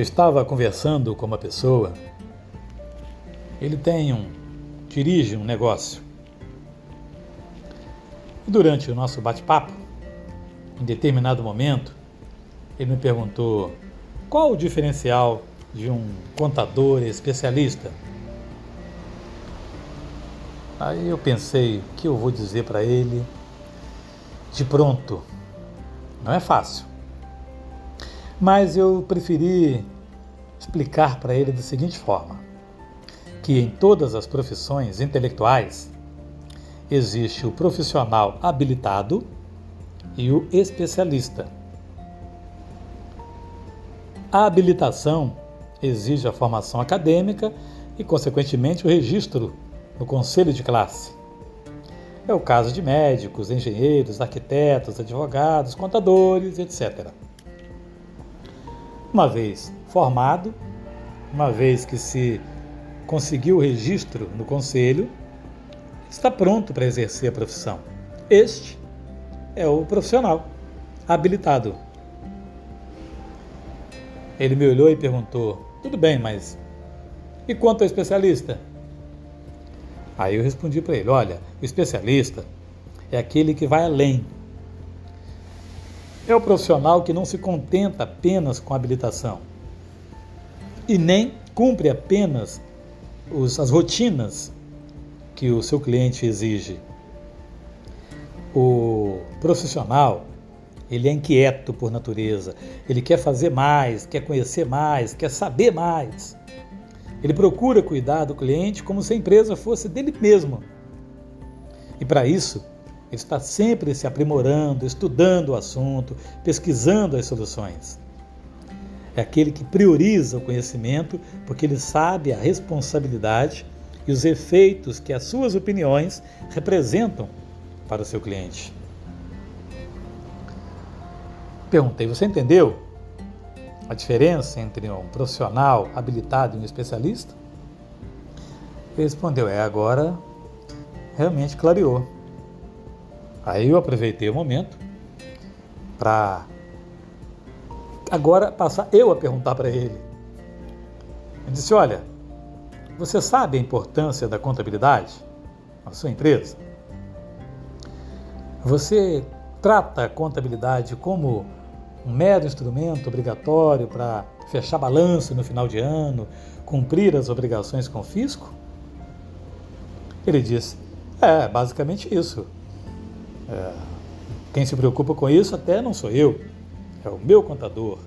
Eu estava conversando com uma pessoa. Ele tem um dirige um negócio. E durante o nosso bate-papo, em determinado momento, ele me perguntou qual o diferencial de um contador especialista. Aí eu pensei, o que eu vou dizer para ele de pronto? Não é fácil. Mas eu preferi explicar para ele da seguinte forma: que em todas as profissões intelectuais existe o profissional habilitado e o especialista. A habilitação exige a formação acadêmica e, consequentemente, o registro no conselho de classe. É o caso de médicos, engenheiros, arquitetos, advogados, contadores, etc. Uma vez formado, uma vez que se conseguiu o registro no conselho, está pronto para exercer a profissão. Este é o profissional habilitado. Ele me olhou e perguntou: Tudo bem, mas e quanto ao especialista? Aí eu respondi para ele: Olha, o especialista é aquele que vai além. É o profissional que não se contenta apenas com a habilitação e nem cumpre apenas os, as rotinas que o seu cliente exige. O profissional, ele é inquieto por natureza, ele quer fazer mais, quer conhecer mais, quer saber mais. Ele procura cuidar do cliente como se a empresa fosse dele mesmo. E para isso, está sempre se aprimorando, estudando o assunto, pesquisando as soluções. É aquele que prioriza o conhecimento porque ele sabe a responsabilidade e os efeitos que as suas opiniões representam para o seu cliente. Perguntei, você entendeu a diferença entre um profissional habilitado e um especialista? Ele respondeu, é, agora realmente clareou. Aí eu aproveitei o momento para agora passar eu a perguntar para ele. Ele disse: Olha, você sabe a importância da contabilidade na sua empresa? Você trata a contabilidade como um mero instrumento obrigatório para fechar balanço no final de ano, cumprir as obrigações com o fisco? Ele disse: É, basicamente isso. É, quem se preocupa com isso até não sou eu é o meu contador.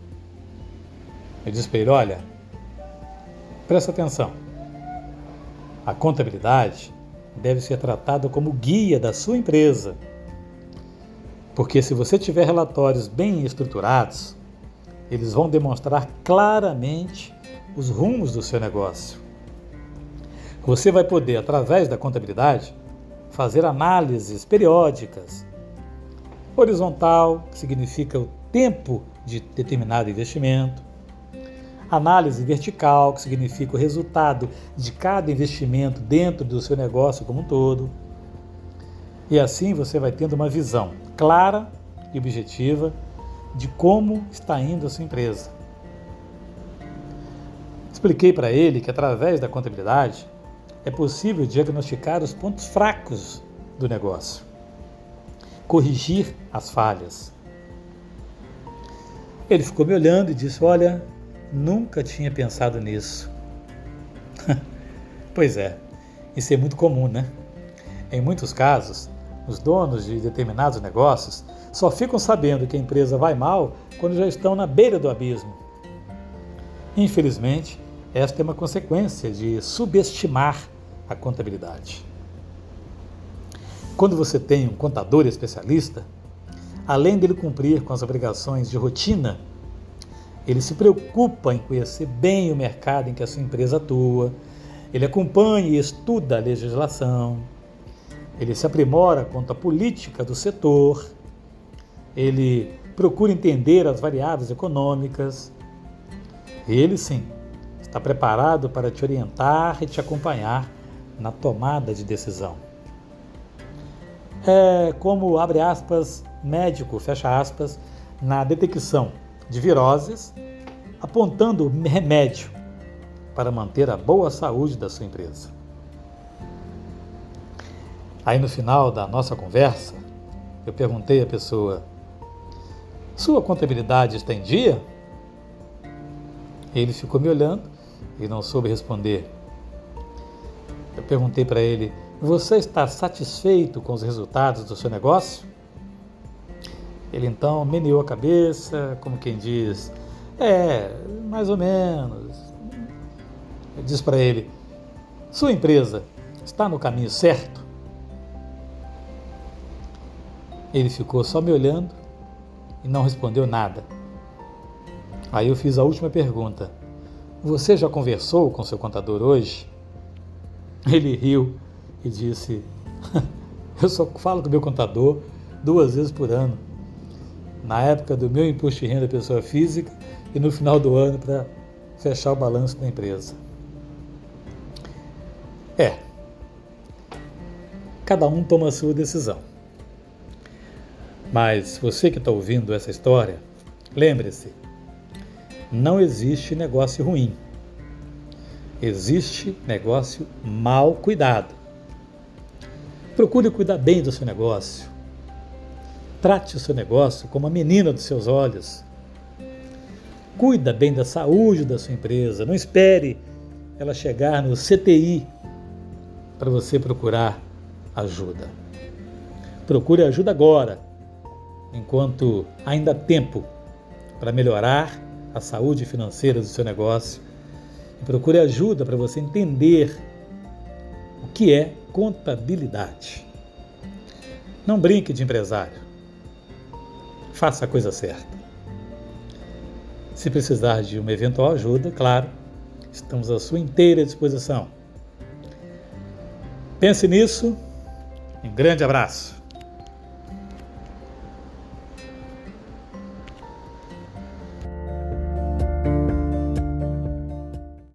Eu disse para ele: olha, presta atenção. A contabilidade deve ser tratada como guia da sua empresa. Porque se você tiver relatórios bem estruturados, eles vão demonstrar claramente os rumos do seu negócio. Você vai poder, através da contabilidade, fazer análises periódicas. Horizontal, que significa o tempo de determinado investimento. Análise vertical, que significa o resultado de cada investimento dentro do seu negócio como um todo. E assim você vai tendo uma visão clara e objetiva de como está indo a sua empresa. Expliquei para ele que através da contabilidade é possível diagnosticar os pontos fracos do negócio, corrigir as falhas ele ficou me olhando e disse: Olha, nunca tinha pensado nisso. pois é, isso é muito comum, né? Em muitos casos, os donos de determinados negócios só ficam sabendo que a empresa vai mal quando já estão na beira do abismo. Infelizmente, esta é uma consequência de subestimar a contabilidade. Quando você tem um contador especialista, além dele cumprir com as obrigações de rotina, ele se preocupa em conhecer bem o mercado em que a sua empresa atua, ele acompanha e estuda a legislação, ele se aprimora quanto à política do setor, ele procura entender as variáveis econômicas. Ele sim está preparado para te orientar e te acompanhar na tomada de decisão. É como, abre aspas, médico, fecha aspas, na detecção de viroses, apontando remédio para manter a boa saúde da sua empresa. Aí no final da nossa conversa, eu perguntei à pessoa: Sua contabilidade está em dia? Ele ficou me olhando e não soube responder. Perguntei para ele: Você está satisfeito com os resultados do seu negócio? Ele então meneou a cabeça, como quem diz: É, mais ou menos. Eu disse para ele: Sua empresa está no caminho certo? Ele ficou só me olhando e não respondeu nada. Aí eu fiz a última pergunta: Você já conversou com seu contador hoje? Ele riu e disse: Eu só falo com meu contador duas vezes por ano. Na época do meu imposto de renda pessoa física e no final do ano para fechar o balanço da empresa. É. Cada um toma a sua decisão. Mas você que está ouvindo essa história, lembre-se: não existe negócio ruim. Existe negócio mal cuidado. Procure cuidar bem do seu negócio. Trate o seu negócio como a menina dos seus olhos. Cuida bem da saúde da sua empresa. Não espere ela chegar no CTI para você procurar ajuda. Procure ajuda agora enquanto ainda há tempo para melhorar a saúde financeira do seu negócio procure ajuda para você entender o que é contabilidade. Não brinque de empresário. Faça a coisa certa. Se precisar de uma eventual ajuda, claro, estamos à sua inteira disposição. Pense nisso. Um grande abraço.